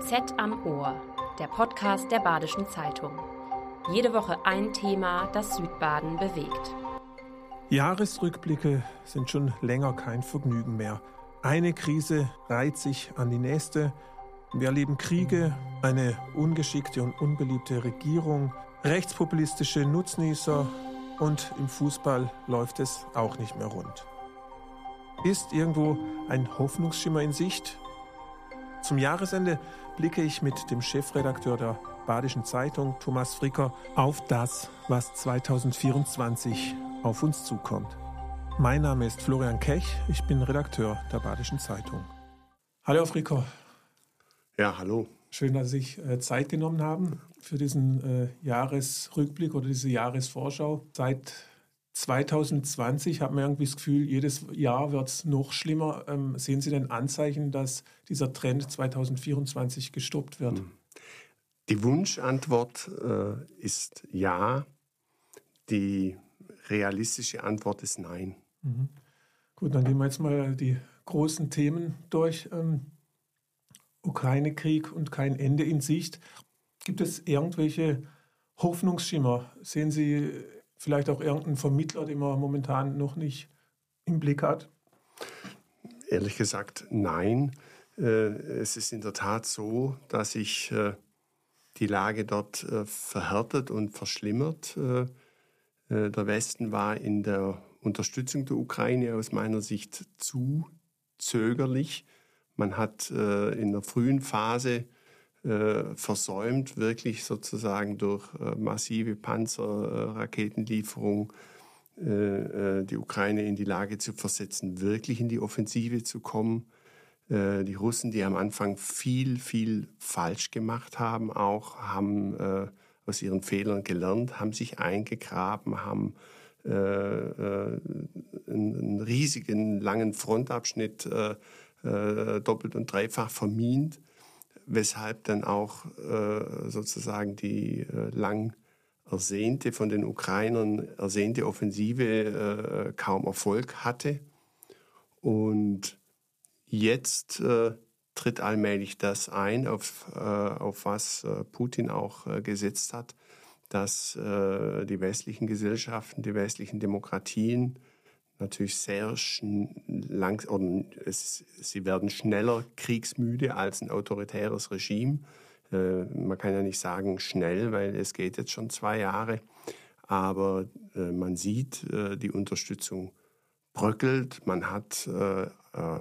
BZ am Ohr, der Podcast der Badischen Zeitung. Jede Woche ein Thema, das Südbaden bewegt. Jahresrückblicke sind schon länger kein Vergnügen mehr. Eine Krise reiht sich an die nächste. Wir erleben Kriege, eine ungeschickte und unbeliebte Regierung, rechtspopulistische Nutznießer und im Fußball läuft es auch nicht mehr rund. Ist irgendwo ein Hoffnungsschimmer in Sicht? Zum Jahresende blicke ich mit dem Chefredakteur der Badischen Zeitung, Thomas Fricker, auf das, was 2024 auf uns zukommt. Mein Name ist Florian Kech, ich bin Redakteur der Badischen Zeitung. Hallo, Fricker. Ja, hallo. Schön, dass Sie sich äh, Zeit genommen haben für diesen äh, Jahresrückblick oder diese Jahresvorschau. Seit 2020 hat man irgendwie das Gefühl, jedes Jahr wird es noch schlimmer. Ähm, sehen Sie denn Anzeichen, dass dieser Trend 2024 gestoppt wird? Hm. Die Wunschantwort äh, ist ja. Die realistische Antwort ist nein. Mhm. Gut, dann gehen wir jetzt mal die großen Themen durch. Ähm, Ukraine-Krieg und kein Ende in Sicht. Gibt es irgendwelche Hoffnungsschimmer? Sehen Sie vielleicht auch irgendeinen Vermittler, den man momentan noch nicht im Blick hat? Ehrlich gesagt, nein. Äh, es ist in der Tat so, dass sich äh, die Lage dort äh, verhärtet und verschlimmert. Der Westen war in der Unterstützung der Ukraine aus meiner Sicht zu zögerlich. Man hat in der frühen Phase äh, versäumt, wirklich sozusagen durch äh, massive Panzerraketenlieferung äh, äh, die Ukraine in die Lage zu versetzen, wirklich in die Offensive zu kommen. Äh, die Russen, die am Anfang viel, viel falsch gemacht haben, auch haben äh, aus ihren Fehlern gelernt, haben sich eingegraben, haben einen, riesigen langen Frontabschnitt doppelt und dreifach vermint weshalb dann auch äh, sozusagen die äh, lang ersehnte, von den Ukrainern ersehnte Offensive äh, kaum Erfolg hatte. Und jetzt äh, tritt allmählich das ein, auf, äh, auf was äh, Putin auch gesetzt hat, dass die westlichen Gesellschaften, die westlichen Demokratien natürlich sehr lang, oder es, sie werden schneller kriegsmüde als ein autoritäres Regime. Äh, man kann ja nicht sagen schnell, weil es geht jetzt schon zwei Jahre. Aber äh, man sieht, äh, die Unterstützung bröckelt. Man hat äh, äh,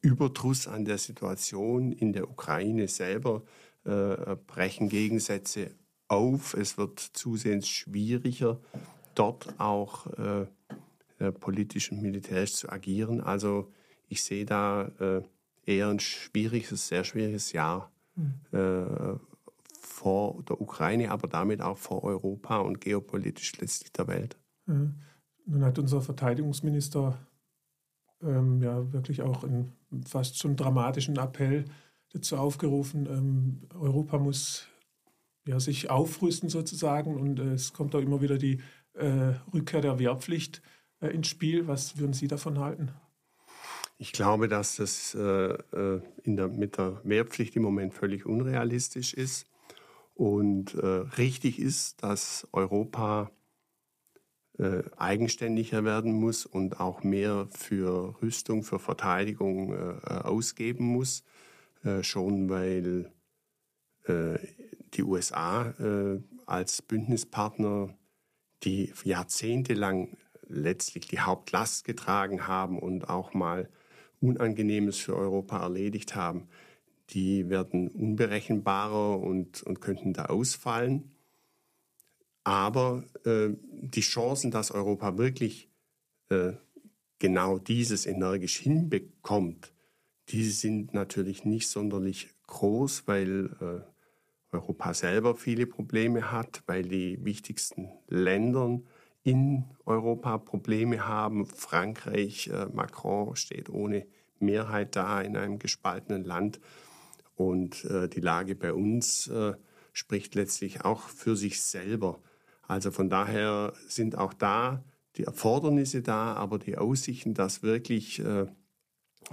Überdruss an der Situation in der Ukraine selber, äh, brechen Gegensätze auf. Es wird zusehends schwieriger, dort auch äh, politisch und militärisch zu agieren. Also ich sehe da äh, eher ein schwieriges, sehr schwieriges Jahr mhm. äh, vor der Ukraine, aber damit auch vor Europa und geopolitisch letztlich der Welt. Mhm. Nun hat unser Verteidigungsminister ähm, ja wirklich auch einen fast schon dramatischen Appell dazu aufgerufen, ähm, Europa muss ja, sich aufrüsten sozusagen und äh, es kommt auch immer wieder die äh, Rückkehr der Wehrpflicht äh, ins Spiel. Was würden Sie davon halten? Ich glaube, dass das äh, äh, in der, mit der Wehrpflicht im Moment völlig unrealistisch ist und äh, richtig ist, dass Europa äh, eigenständiger werden muss und auch mehr für Rüstung, für Verteidigung äh, ausgeben muss, schon weil die USA als Bündnispartner, die jahrzehntelang letztlich die Hauptlast getragen haben und auch mal Unangenehmes für Europa erledigt haben, die werden unberechenbarer und, und könnten da ausfallen. Aber äh, die Chancen, dass Europa wirklich äh, genau dieses energisch hinbekommt, die sind natürlich nicht sonderlich groß, weil äh, Europa selber viele Probleme hat, weil die wichtigsten Länder in Europa Probleme haben. Frankreich, äh, Macron steht ohne Mehrheit da in einem gespaltenen Land. Und äh, die Lage bei uns äh, spricht letztlich auch für sich selber. Also von daher sind auch da die Erfordernisse da, aber die Aussichten, dass wirklich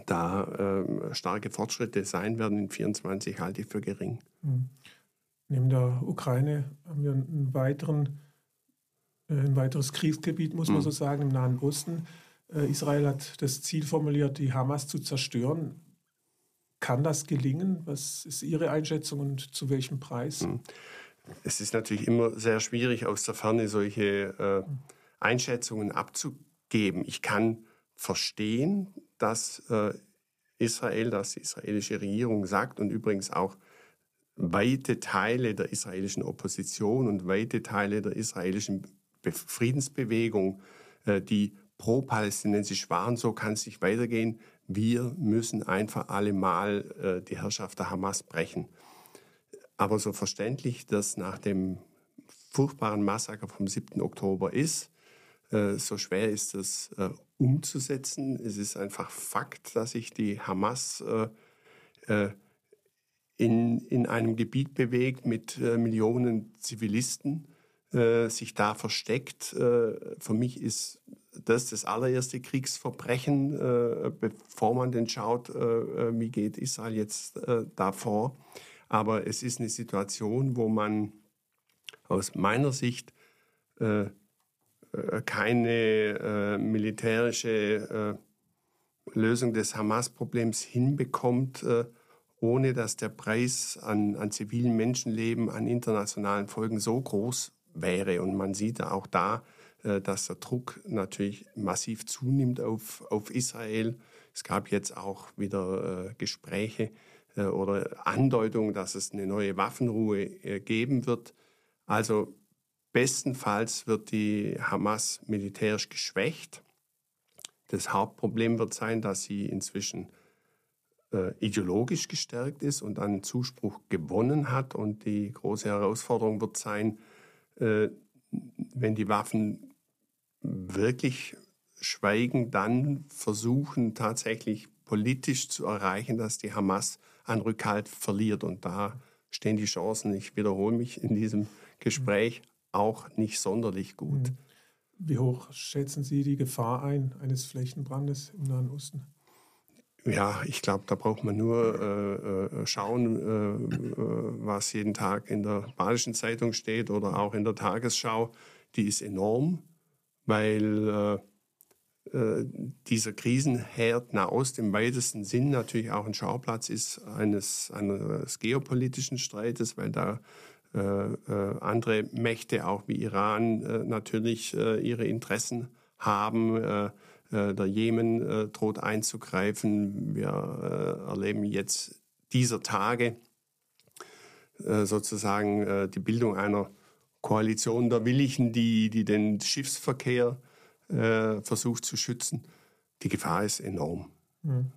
da äh, starke Fortschritte sein werden in 24 halte ich für gering. Mhm. Neben der Ukraine haben wir einen weiteren, äh, ein weiteres Kriegsgebiet, muss man mhm. so sagen, im Nahen Osten. Äh, Israel hat das Ziel formuliert, die Hamas zu zerstören. Kann das gelingen? Was ist Ihre Einschätzung und zu welchem Preis? Mhm. Es ist natürlich immer sehr schwierig, aus der Ferne solche äh, Einschätzungen abzugeben. Ich kann verstehen, dass äh, Israel, dass die israelische Regierung sagt und übrigens auch weite Teile der israelischen Opposition und weite Teile der israelischen Friedensbewegung, äh, die pro-palästinensisch waren, so kann es nicht weitergehen. Wir müssen einfach alle mal äh, die Herrschaft der Hamas brechen. Aber so verständlich das nach dem furchtbaren Massaker vom 7. Oktober ist, äh, so schwer ist äh, umzusetzen. Es ist einfach Fakt, dass sich die Hamas in, in einem Gebiet bewegt mit Millionen Zivilisten, sich da versteckt. für mich ist das das allererste Kriegsverbrechen, bevor man denn schaut, wie geht Israel jetzt da vor. Aber es ist eine Situation, wo man aus meiner Sicht äh, äh, keine äh, militärische äh, Lösung des Hamas-Problems hinbekommt, äh, ohne dass der Preis an, an zivilen Menschenleben, an internationalen Folgen so groß wäre. Und man sieht auch da, äh, dass der Druck natürlich massiv zunimmt auf, auf Israel. Es gab jetzt auch wieder Gespräche oder Andeutungen, dass es eine neue Waffenruhe geben wird. Also Bestenfalls wird die Hamas militärisch geschwächt. Das Hauptproblem wird sein, dass sie inzwischen äh, ideologisch gestärkt ist und an Zuspruch gewonnen hat. Und die große Herausforderung wird sein, äh, wenn die Waffen wirklich schweigen, dann versuchen tatsächlich politisch zu erreichen, dass die Hamas an Rückhalt verliert. Und da stehen die Chancen, ich wiederhole mich in diesem Gespräch, auch nicht sonderlich gut. Wie hoch schätzen Sie die Gefahr ein eines Flächenbrandes im Nahen Osten? Ja, ich glaube, da braucht man nur äh, äh schauen, äh, äh, was jeden Tag in der Badischen Zeitung steht oder auch in der Tagesschau. Die ist enorm, weil äh, äh dieser Krisenherd Nahost im weitesten Sinn natürlich auch ein Schauplatz ist eines, eines geopolitischen Streites, weil da andere Mächte, auch wie Iran, natürlich ihre Interessen haben. Der Jemen droht einzugreifen. Wir erleben jetzt dieser Tage sozusagen die Bildung einer Koalition der Willigen, die, die den Schiffsverkehr versucht zu schützen. Die Gefahr ist enorm. Mhm.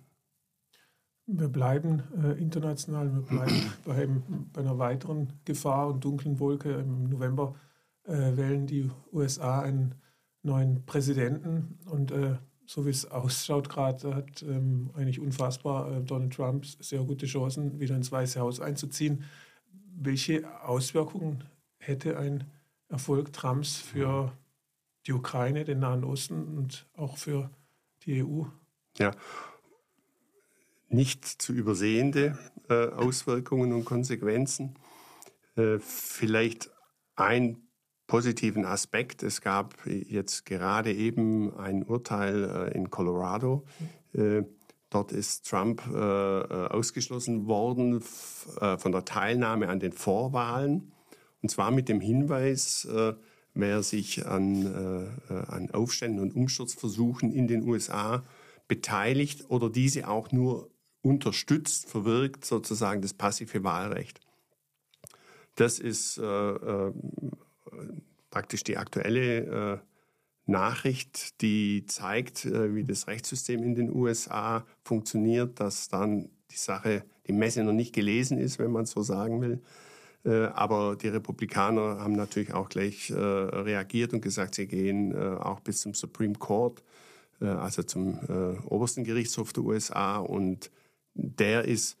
Wir bleiben äh, international, wir bleiben bei, bei, einer weiteren Gefahr und dunklen Wolke. Im November äh, wählen die USA einen neuen Präsidenten und äh, so wie es ausschaut gerade, hat ähm, eigentlich unfassbar äh, Donald Trump sehr gute Chancen, wieder ins Weiße Haus einzuziehen. Welche Auswirkungen hätte ein Erfolg Trumps für die Ukraine, den Nahen Osten und auch für die EU? Ja, nicht zu übersehende äh, Auswirkungen und Konsequenzen. Äh, vielleicht ein positiven Aspekt. Es gab jetzt gerade eben ein Urteil äh, in Colorado. Äh, dort ist Trump äh, ausgeschlossen worden von der Teilnahme an den Vorwahlen. Und zwar mit dem Hinweis, wer sich an, an Aufständen und Umsturzversuchen in den USA beteiligt oder diese auch nur unterstützt, verwirkt sozusagen das passive Wahlrecht. Das ist äh, praktisch die aktuelle äh, Nachricht, die zeigt, äh, wie das Rechtssystem in den USA funktioniert, dass dann die Sache, die Messe noch nicht gelesen ist, wenn man so sagen will. Äh, aber die Republikaner haben natürlich auch gleich reagiert und gesagt, sie gehen auch bis zum Supreme Court, also zum obersten Gerichtshof der USA und der ist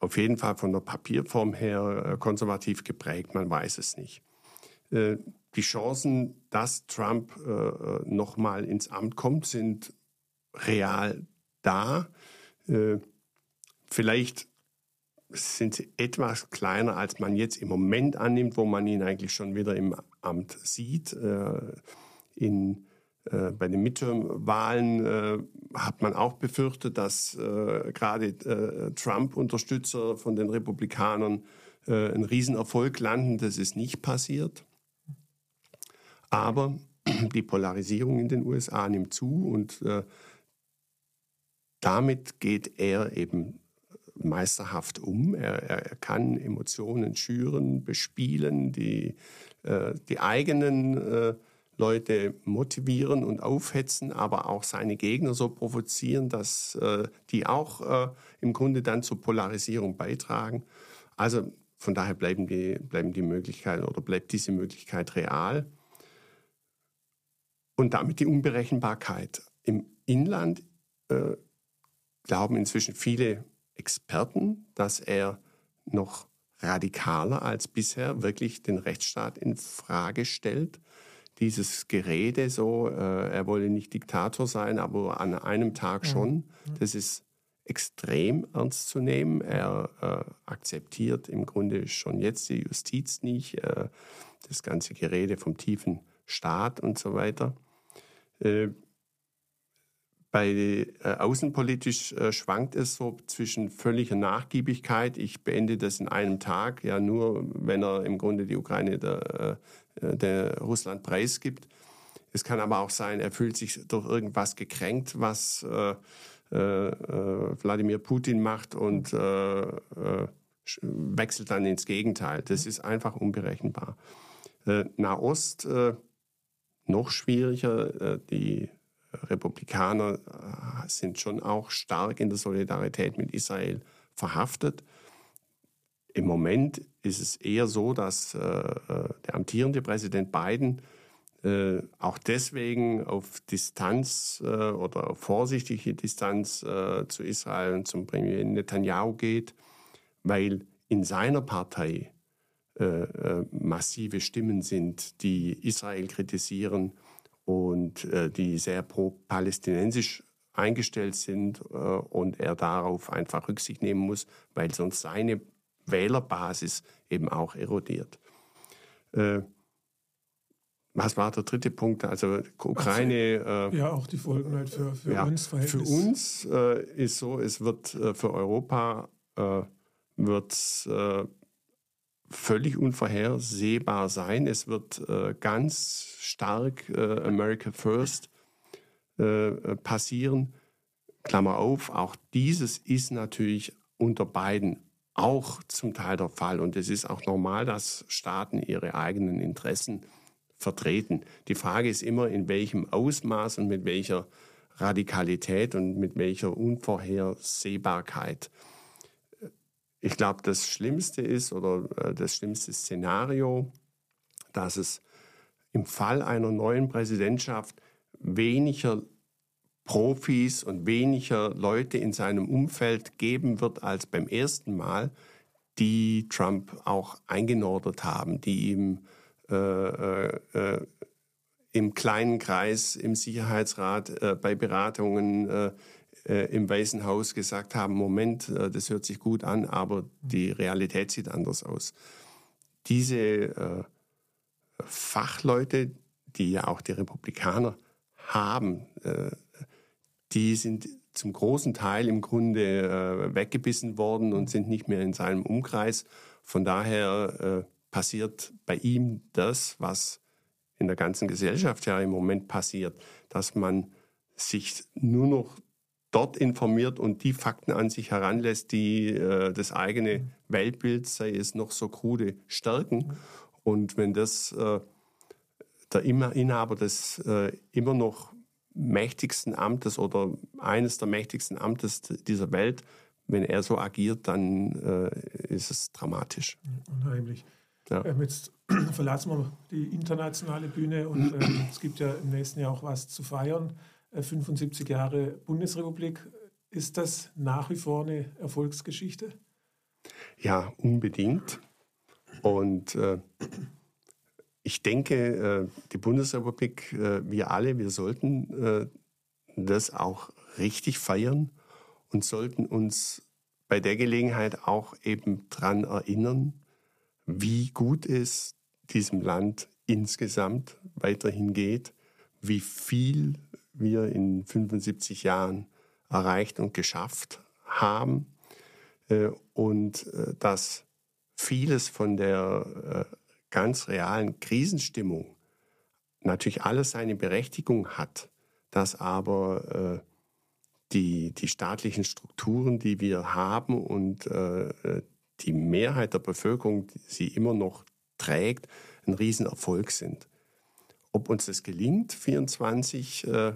auf jeden Fall von der Papierform her konservativ geprägt, man weiß es nicht. Äh, die Chancen, dass Trump äh, nochmal ins Amt kommt, sind real da. Äh, vielleicht sind sie etwas kleiner, als man jetzt im Moment annimmt, wo man ihn eigentlich schon wieder im Amt sieht. In, bei den Midterm-Wahlen äh, hat man auch befürchtet, dass äh, gerade äh, Trump-Unterstützer von den Republikanern einen Riesenerfolg landen. Das ist nicht passiert. Aber die Polarisierung in den USA nimmt zu und damit geht er eben meisterhaft um. Er, er, kann Emotionen schüren, bespielen, die, äh, die eigenen äh, Leute motivieren und aufhetzen, aber auch seine Gegner so provozieren, dass äh, die auch äh, im Grunde dann zur Polarisierung beitragen. Also von daher bleiben die, bleiben die Möglichkeiten oder bleibt diese Möglichkeit real. Und damit die Unberechenbarkeit. Im Inland äh, glauben inzwischen viele Experten, dass er noch radikaler als bisher wirklich den Rechtsstaat in Frage stellt. Dieses Gerede so, äh, er wolle nicht Diktator sein, aber an einem Tag schon, das ist extrem ernst zu nehmen. Er äh, akzeptiert im Grunde schon jetzt die Justiz nicht, äh, das ganze Gerede vom tiefen Staat und so weiter. Äh, bei äh, außenpolitisch äh, schwankt es so zwischen völliger Nachgiebigkeit. Ich beende das in einem Tag, ja nur, wenn er im Grunde die Ukraine der, äh, der Russland preisgibt. Es kann aber auch sein, er fühlt sich durch irgendwas gekränkt, was äh, äh, Wladimir Putin macht und äh, wechselt dann ins Gegenteil. Das ist einfach unberechenbar. Nahost noch schwieriger. die Republikaner äh, sind schon auch stark in der Solidarität mit Israel verhaftet. Im Moment ist es eher so, dass äh, äh der amtierende Präsident Biden äh, auch deswegen auf Distanz äh, oder auf vorsichtige Distanz äh, zu Israel und zum Premier Netanyahu geht, weil in seiner Partei massive Stimmen sind, die Israel kritisieren und äh, die sehr pro-palästinensisch eingestellt sind äh, und er darauf einfach Rücksicht nehmen muss, weil sonst seine Wählerbasis eben auch erodiert. Äh, was war der dritte Punkt? Also Ukraine. Also, ja, auch die Folgen halt für, für ja, uns. Für uns äh, ist so, es wird äh, für Europa äh, wird völlig unvorhersehbar sein. Es wird äh, ganz stark äh, America First äh, passieren. Klammer auf, auch dieses ist natürlich unter beiden auch zum Teil der Fall. Und es ist auch normal, dass Staaten ihre eigenen Interessen vertreten. Die Frage ist immer, in welchem Ausmaß und mit welcher Radikalität und mit welcher Unvorhersehbarkeit ich glaube, das Schlimmste ist oder äh, das schlimmste Szenario, dass es im Fall einer neuen Präsidentschaft weniger Profis und weniger Leute in seinem Umfeld geben wird als beim ersten Mal, die Trump auch eingenordet haben, die ihm äh, äh, äh im kleinen Kreis im Sicherheitsrat äh, bei Beratungen äh, im Weißen Haus gesagt haben, Moment, äh, das hört sich gut an, aber die Realität sieht anders aus. Diese äh, Fachleute, die ja auch die Republikaner haben, äh, die sind zum großen Teil im Grunde äh, weggebissen worden und sind nicht mehr in seinem Umkreis. Von daher äh, passiert bei ihm das, was in der ganzen Gesellschaft ja im Moment passiert, dass man sich nur noch dort informiert und die Fakten an sich heranlässt, die äh, das eigene Weltbild, sei es noch so krude, stärken. Und wenn das äh, der Inhaber des äh, immer noch mächtigsten Amtes oder eines der mächtigsten Amtes dieser Welt, wenn er so agiert, dann äh, ist es dramatisch. Unheimlich. Ja. Ähm, jetzt verlassen wir die internationale Bühne und ähm, es gibt ja im nächsten Jahr auch was zu feiern. 75 äh, Jahre Bundesrepublik. Ist das nach wie vor eine Erfolgsgeschichte? Ja, unbedingt. Und äh, ich denke, äh, die Bundesrepublik, äh, wir alle, wir sollten äh, das auch richtig feiern und sollten uns bei der Gelegenheit auch eben daran erinnern, wie gut es diesem Land insgesamt weiterhin geht, wie viel wir in 75 Jahren erreicht und geschafft haben äh, und äh, dass vieles von der äh, ganz realen Krisenstimmung natürlich alles seine Berechtigung hat, dass aber die, die staatlichen Strukturen, die wir haben und die Mehrheit der Bevölkerung, sie immer noch trägt, ein Riesenerfolg sind. Ob uns das gelingt, 24, äh,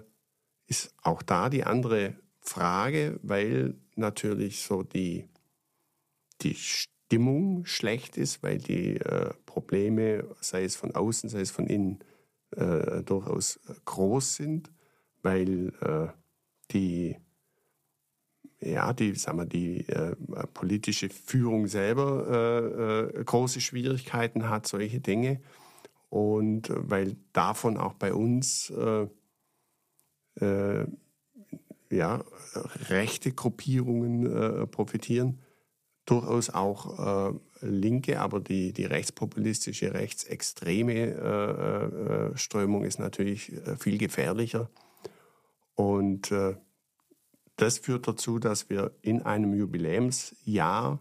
ist auch da die andere Frage, weil natürlich so die, die Stimmung schlecht ist, weil die äh, Probleme, sei es von außen, sei es von innen, äh, durchaus groß sind, weil äh, die ja, die, sagen wir, die äh, politische Führung selber äh, äh, große Schwierigkeiten hat, solche Dinge. Und äh, weil davon auch bei uns äh, äh, ja, rechte Gruppierungen profitieren, durchaus auch linke, aber die, die rechtspopulistische, rechtsextreme Strömung ist natürlich viel gefährlicher. Und das führt dazu, dass wir in einem Jubiläumsjahr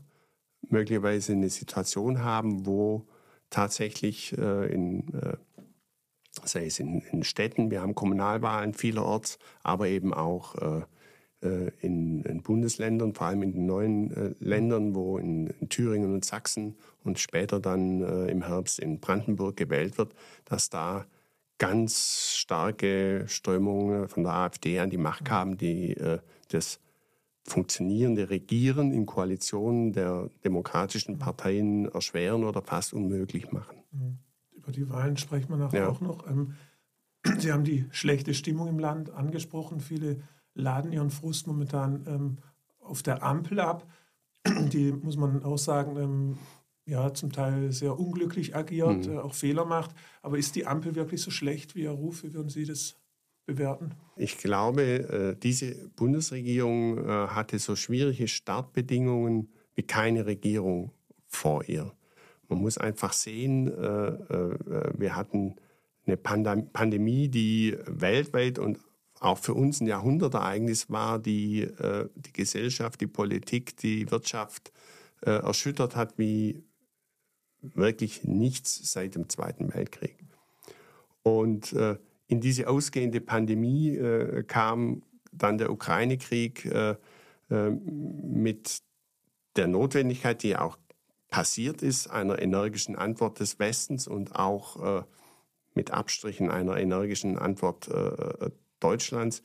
möglicherweise eine Situation haben, wo tatsächlich äh, in, äh, sei es in, in, Städten, wir haben Kommunalwahlen vielerorts, aber eben auch äh, äh in, in, Bundesländern, vor allem in den neuen äh, Ländern, wo in, in, Thüringen und Sachsen und später dann äh, im Herbst in Brandenburg gewählt wird, dass da ganz starke Strömungen von der AfD an die Macht kamen, die das funktionierende Regieren in Koalitionen der demokratischen Parteien erschweren oder fast unmöglich machen. Mhm. Über die Wahlen sprechen wir nachher ja. auch noch. Ähm, Sie haben die schlechte Stimmung im Land angesprochen. Viele laden ihren Frust momentan ähm, auf der Ampel ab. Die, muss man auch sagen, ähm, ja, zum Teil sehr unglücklich agiert, mhm. Äh, auch Fehler macht. Aber ist die Ampel wirklich so schlecht, wie Ihr Ruf? Wie würden Sie das bewerten? Ich glaube, äh, diese Bundesregierung äh, hatte so schwierige Startbedingungen wie keine Regierung vor ihr. Man muss einfach sehen, äh, wir hatten eine Pandemie, die weltweit und auch für uns ein Jahrhundertereignis war, die die Gesellschaft, die Politik, die Wirtschaft erschüttert hat wie wirklich nichts seit dem Zweiten Weltkrieg. Und in diese ausgehende Pandemie äh, kam dann der Ukraine-Krieg äh, äh, mit der Notwendigkeit, die auch passiert ist, einer energischen Antwort des Westens und auch äh, mit Abstrichen einer energischen Antwort äh, Deutschlands,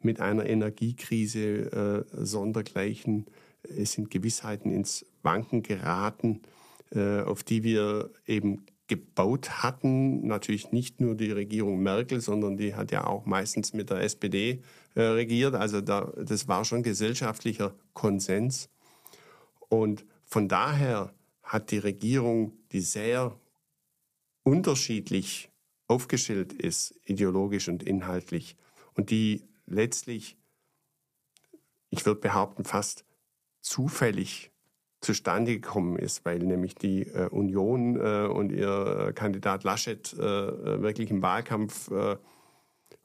mit einer Energiekrise äh, sondergleichen. Es sind Gewissheiten ins Wanken geraten, auf die wir eben gebaut hatten. Natürlich nicht nur die Regierung Merkel, sondern die hat ja auch meistens mit der SPD äh, regiert. Also da, das war schon gesellschaftlicher Konsens. Und von daher hat die Regierung, die sehr unterschiedlich aufgestellt ist, ideologisch und inhaltlich, und die letztlich, ich würde behaupten, fast zufällig zustande gekommen ist, weil nämlich die äh, Union äh, und ihr äh, Kandidat Laschet äh, äh, wirklich im Wahlkampf äh,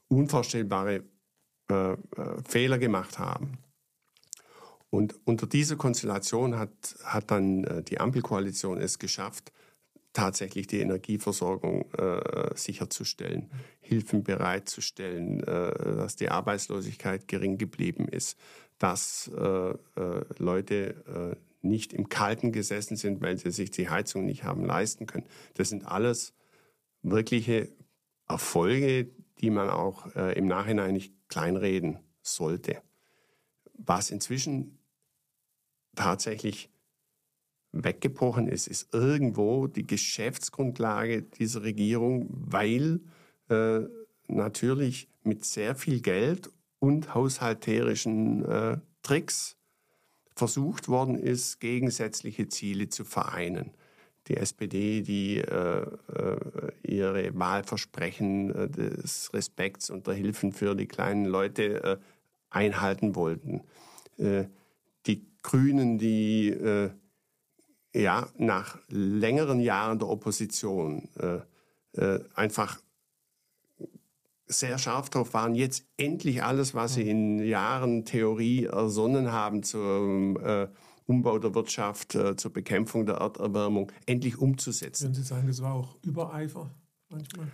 unvorstellbare Fehler gemacht haben. Und unter dieser Konstellation hat, hat dann die Ampelkoalition es geschafft, tatsächlich die Energieversorgung äh, sicherzustellen, Hilfen bereitzustellen, äh, dass die Arbeitslosigkeit gering geblieben ist, dass äh, Leute nicht im Kalten gesessen sind, weil sie sich die Heizung nicht haben leisten können. Das sind alles wirkliche Erfolge, die man auch äh, im Nachhinein nicht kleinreden sollte. Was inzwischen tatsächlich weggebrochen ist, ist irgendwo die Geschäftsgrundlage dieser Regierung, weil äh, natürlich mit sehr viel Geld und haushalterischen äh, Tricks versucht worden ist, gegensätzliche Ziele zu vereinen. Die SPD, die äh, äh, ihre Wahlversprechen äh, des Respekts und der Hilfen für die kleinen Leute äh, einhalten wollten. Die Grünen, die äh, ja nach längeren Jahren der Opposition äh, äh, einfach sehr scharf darauf waren, jetzt endlich alles, was sie in Jahren Theorie ersonnen haben zum äh, Umbau der Wirtschaft, äh, zur Bekämpfung der Erderwärmung, endlich umzusetzen. Würden Sie sagen, das war auch Übereifer manchmal?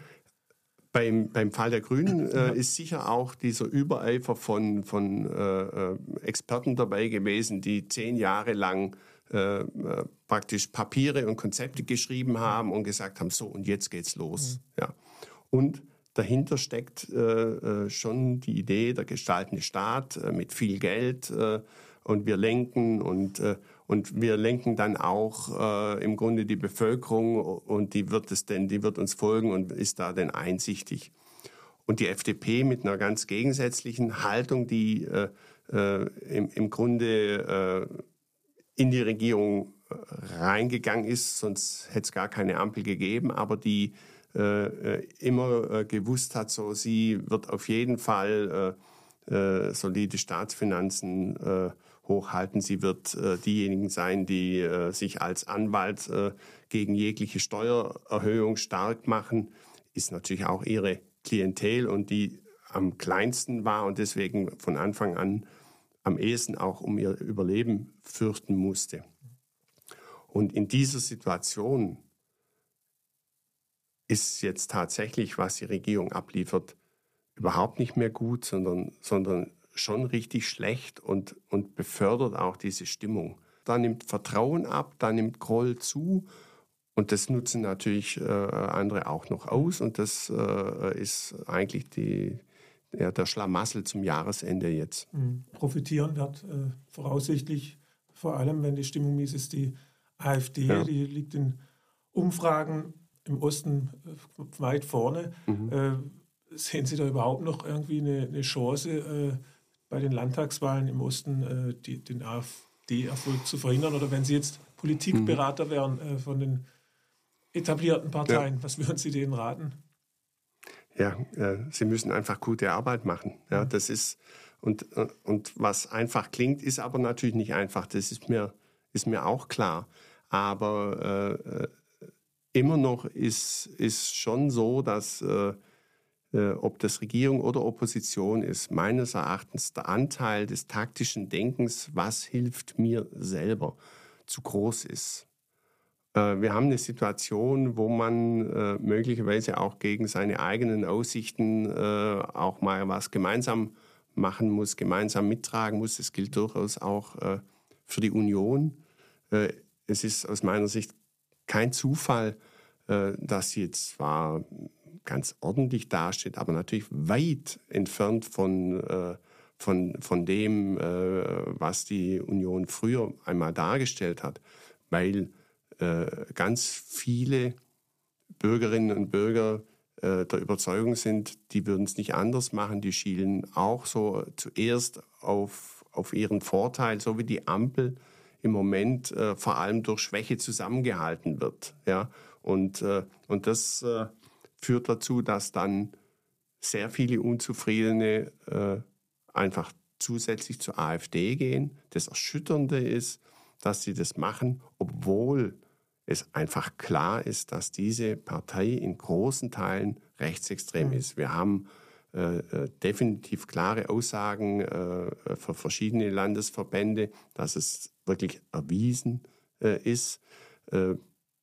Beim, beim Fall der Grünen äh, ist sicher auch dieser Übereifer von, von äh, äh Experten dabei gewesen, die zehn Jahre lang äh, äh, praktisch Papiere und Konzepte geschrieben haben und gesagt haben, so und jetzt geht's los. Mhm. Ja. Und dahinter steckt äh, schon die Idee, der gestaltende Staat mit viel Geld und wir lenken und, äh, und wir lenken dann auch äh, im Grunde die Bevölkerung und die wird es denn, die wird uns folgen und ist da denn einsichtig. Und die FDP mit einer ganz gegensätzlichen Haltung, die äh, äh, im, im Grunde äh, in die Regierung äh, reingegangen ist, sonst hätte es gar keine Ampel gegeben, aber die äh, immer äh, gewusst hat, so sie wird auf jeden Fall äh, äh, solide Staatsfinanzen äh, hochhalten. Sie wird äh, diejenigen sein, die äh, sich als Anwalt äh, gegen jegliche Steuererhöhung stark machen, ist natürlich auch ihre Klientel und die am kleinsten war und deswegen von Anfang an am ehesten auch um ihr Überleben fürchten musste. Und in dieser Situation ist jetzt tatsächlich, was die Regierung abliefert, überhaupt nicht mehr gut, sondern, sondern schon richtig schlecht und, und befördert auch diese Stimmung. Da nimmt Vertrauen ab, da nimmt Groll zu und das nutzen natürlich äh, andere auch noch aus und das äh, ist eigentlich die, ja, der Schlamassel zum Jahresende jetzt. Mhm. Profitieren wird äh, voraussichtlich vor allem, wenn die Stimmung mies ist, die AfD, ja. die liegt in Umfragen im Osten äh, weit vorne. Mhm. Äh, sehen Sie da überhaupt noch irgendwie eine, eine Chance, äh, bei den Landtagswahlen im Osten äh, die, den AfD-Erfolg zu verhindern? Oder wenn Sie jetzt Politikberater mhm. wären äh, von den etablierten Parteien, ja. was würden Sie denen raten? Ja, äh, sie müssen einfach gute Arbeit machen. Ja, mhm. das ist und, und was einfach klingt, ist aber natürlich nicht einfach. Das ist mir, ist mir auch klar. Aber äh, äh immer noch ist, ist schon so, dass äh, äh, ob das Regierung oder Opposition ist, meines Erachtens der Anteil des taktischen Denkens, was hilft mir selber, zu groß ist. Äh, wir haben eine Situation, wo man äh, möglicherweise auch gegen seine eigenen Aussichten auch mal was gemeinsam machen muss, gemeinsam mittragen muss. Das gilt durchaus auch für die Union. Es ist aus meiner Sicht kein Zufall, dass sie jetzt zwar ganz ordentlich dasteht, aber natürlich weit entfernt von, äh, von, von dem, äh, was die Union früher einmal dargestellt hat, weil äh, ganz viele Bürgerinnen und Bürger äh, der Überzeugung sind, die würden es nicht anders machen, die schielen auch so zuerst auf, auf ihren Vorteil, so wie die Ampel im Moment äh, vor allem durch Schwäche zusammengehalten wird. Ja? Und, äh, und das führt dazu, dass dann sehr viele Unzufriedene äh, einfach zusätzlich zur AfD gehen. Das Erschütternde ist, dass sie das machen, obwohl es einfach klar ist, dass diese Partei in großen Teilen rechtsextrem ist. Wir haben äh, äh, definitiv klare Aussagen äh, für verschiedene Landesverbände, dass es wirklich erwiesen äh, ist. Äh,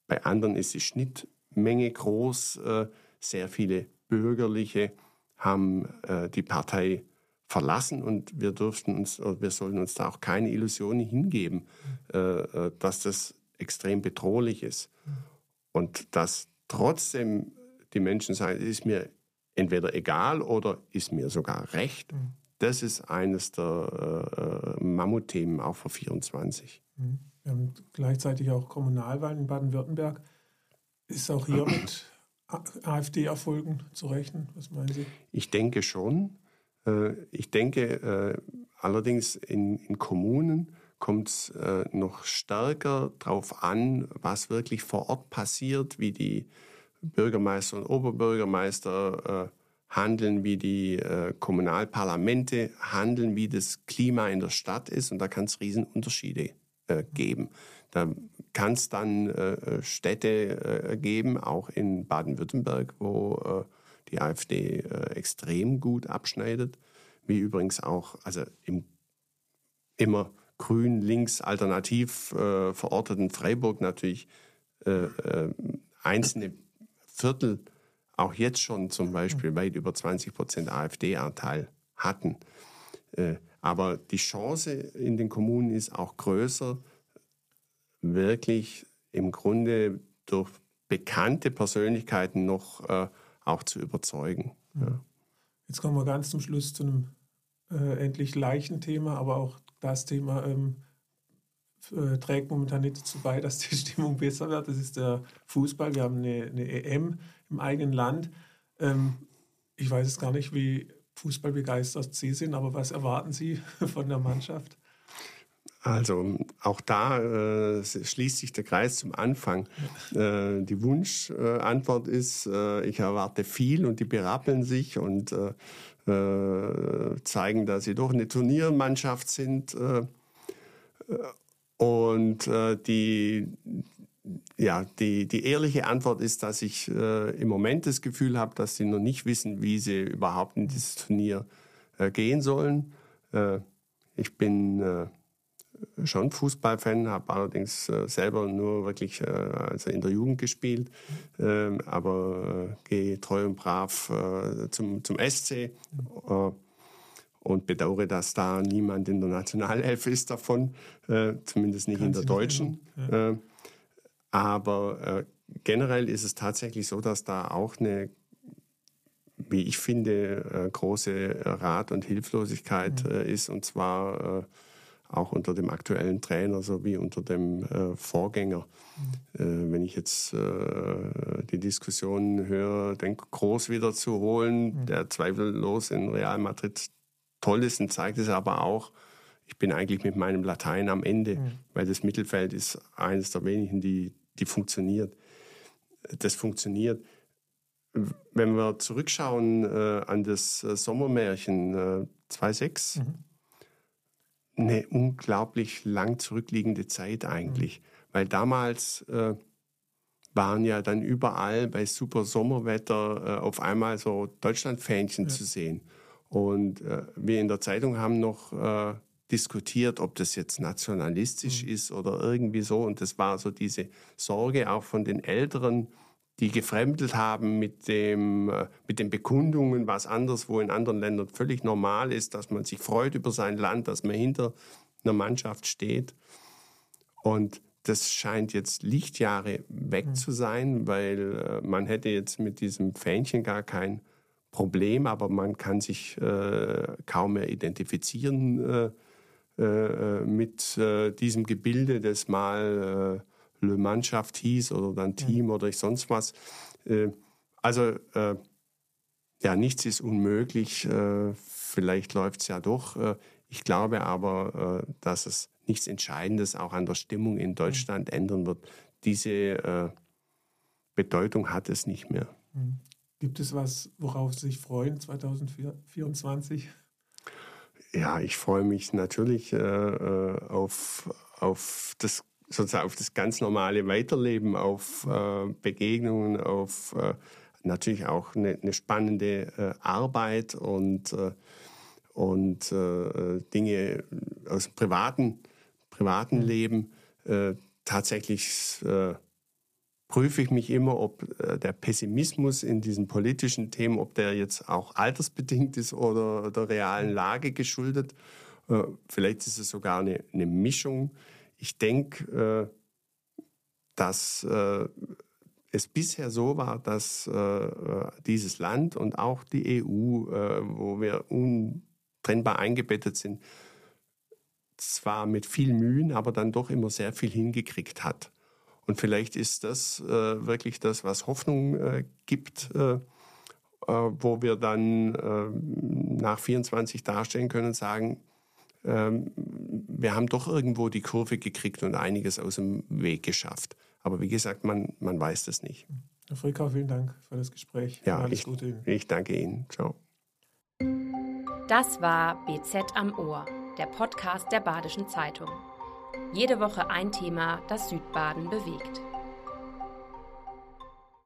bei anderen ist die Schnittmenge groß. Sehr viele Bürgerliche haben äh, die Partei verlassen und wir dürften uns, wir sollten uns da auch keine Illusionen hingeben, äh, äh, dass das extrem bedrohlich ist. Und dass trotzdem die Menschen sagen, es ist mir entweder egal oder ist mir sogar recht. Mhm. Das ist eines der äh, Mammutthemen auch für 24. Mhm. Wir haben gleichzeitig auch Kommunalwahlen in Baden-Württemberg. Ist auch hier mit AfD-Erfolgen zu rechnen? Was meinen Sie? Ich denke schon. Äh, ich denke äh, allerdings in, in Kommunen kommt es äh, noch stärker darauf an, was wirklich vor Ort passiert, wie die Bürgermeister und Oberbürgermeister handeln, wie die Kommunalparlamente handeln, wie das Klima in der Stadt ist. Und da kann es Riesenunterschiede geben. Da kann es dann äh, Städte äh, geben, auch in Baden-Württemberg, wo äh, die AfD äh, extrem gut abschneidet, wie übrigens auch, also im immer grün, links, alternativ äh, verorteten Freiburg natürlich äh, einzelne Viertel auch jetzt schon zum Beispiel weit über 20 Prozent AfD-Anteil hatten. Aber die Chance in den Kommunen ist auch größer, wirklich im Grunde durch bekannte Persönlichkeiten noch äh, auch zu überzeugen. Ja. Jetzt kommen wir ganz zum Schluss zu einem äh, endlich leichten Thema, aber auch das Thema ähm, äh, trägt momentan nicht dazu bei, dass die Stimmung besser wird. Das ist der Fußball. Wir haben eine, eine EM im eigenen Land. Ähm, ich weiß es gar nicht, wie fußballbegeistert Sie sind, aber was erwarten Sie von der Mannschaft? Also auch da äh, schließt sich der Kreis zum Anfang. Äh, die Wunschantwort äh, ist, äh, ich erwarte viel und die berappeln sich und äh, äh, zeigen, dass sie doch eine Turniermannschaft sind. und die, ja, die, die ehrliche Antwort ist, dass ich im Moment das Gefühl habe, dass sie noch nicht wissen, wie sie überhaupt in dieses Turnier gehen sollen. ich bin schon Fußballfan, habe allerdings äh, selber nur wirklich äh, also in der Jugend gespielt, ähm, äh, aber gehe treu und brav äh, zum, zum SC äh, und bedauere, dass da niemand in der Nationalelf ist davon, äh, zumindest nicht Kann in der deutschen. Ja. aber generell ist es tatsächlich so, dass da auch eine wie ich finde, große Rat- und Hilflosigkeit mhm. ist. Und zwar auch unter dem aktuellen Trainer sowie unter dem äh, Vorgänger. Mhm. Äh, wenn ich jetzt äh, die Diskussion höre, den Groß wieder zu holen, mhm. der zweifellos in Real Madrid toll ist und zeigt es aber auch, ich bin eigentlich mit meinem Latein am Ende, mhm. weil das Mittelfeld ist eines der wenigen, die, die funktioniert. Das funktioniert. Wenn wir zurückschauen äh, an das äh, Sommermärchen äh, 2.6, mhm eine unglaublich lang zurückliegende Zeit eigentlich. Mhm. Weil damals äh, waren ja dann überall bei super Sommerwetter äh, auf einmal so Deutschlandfähnchen ja. zu sehen. Und äh, wir in der Zeitung haben noch äh, diskutiert, ob das jetzt nationalistisch mhm. ist oder irgendwie so. Und das war so diese Sorge auch von den Älteren, die gefremdelt haben mit, dem, äh, mit den Bekundungen, was anderswo in anderen Ländern völlig normal ist, dass man sich freut über sein Land, dass man hinter einer Mannschaft steht. Und das scheint jetzt Lichtjahre weg mhm. zu sein, weil äh, man hätte jetzt mit diesem Fähnchen gar kein Problem, aber man kann sich äh, kaum mehr identifizieren äh, äh, mit äh, diesem Gebilde, das mal Le Mannschaft hieß oder dann Team oder ich sonst was. Äh, also äh, ja, nichts ist unmöglich. Äh, vielleicht läuft es ja doch. ich glaube aber, dass es nichts Entscheidendes auch an der Stimmung in Deutschland ja. ändern wird. Diese Bedeutung hat es nicht mehr. Mhm. Gibt es was, worauf Sie sich freuen 2024? Ja, ich freue mich natürlich äh, auf, auf das sozusagen auf das ganz normale Weiterleben, auf äh, Begegnungen, auf äh, natürlich auch eine, eine spannende äh, Arbeit und, äh, und äh, Dinge aus dem privaten, privaten mhm. Leben. Äh, tatsächlich prüfe ich mich immer, ob der Pessimismus in diesen politischen Themen, ob der jetzt auch altersbedingt ist oder der realen Lage geschuldet. Vielleicht ist es sogar eine, eine Mischung ich denke, äh, dass äh, es bisher so war, dass äh, dieses Land und auch die EU, wo wir untrennbar eingebettet sind, zwar mit viel Mühen, aber dann doch immer sehr viel hingekriegt hat. Und vielleicht ist das äh, wirklich das, was Hoffnung äh, gibt, äh, wo wir dann nach 24 dastehen können und sagen, wir haben doch irgendwo die Kurve gekriegt und einiges aus dem Weg geschafft. Aber wie gesagt, man, man weiß das nicht. Herr Frickau, vielen Dank für das Gespräch. Ja, alles ich, Gute Ihnen. Ich danke Ihnen. Ciao. Das war BZ am Ohr, der Podcast der Badischen Zeitung. Jede Woche ein Thema, das Südbaden bewegt.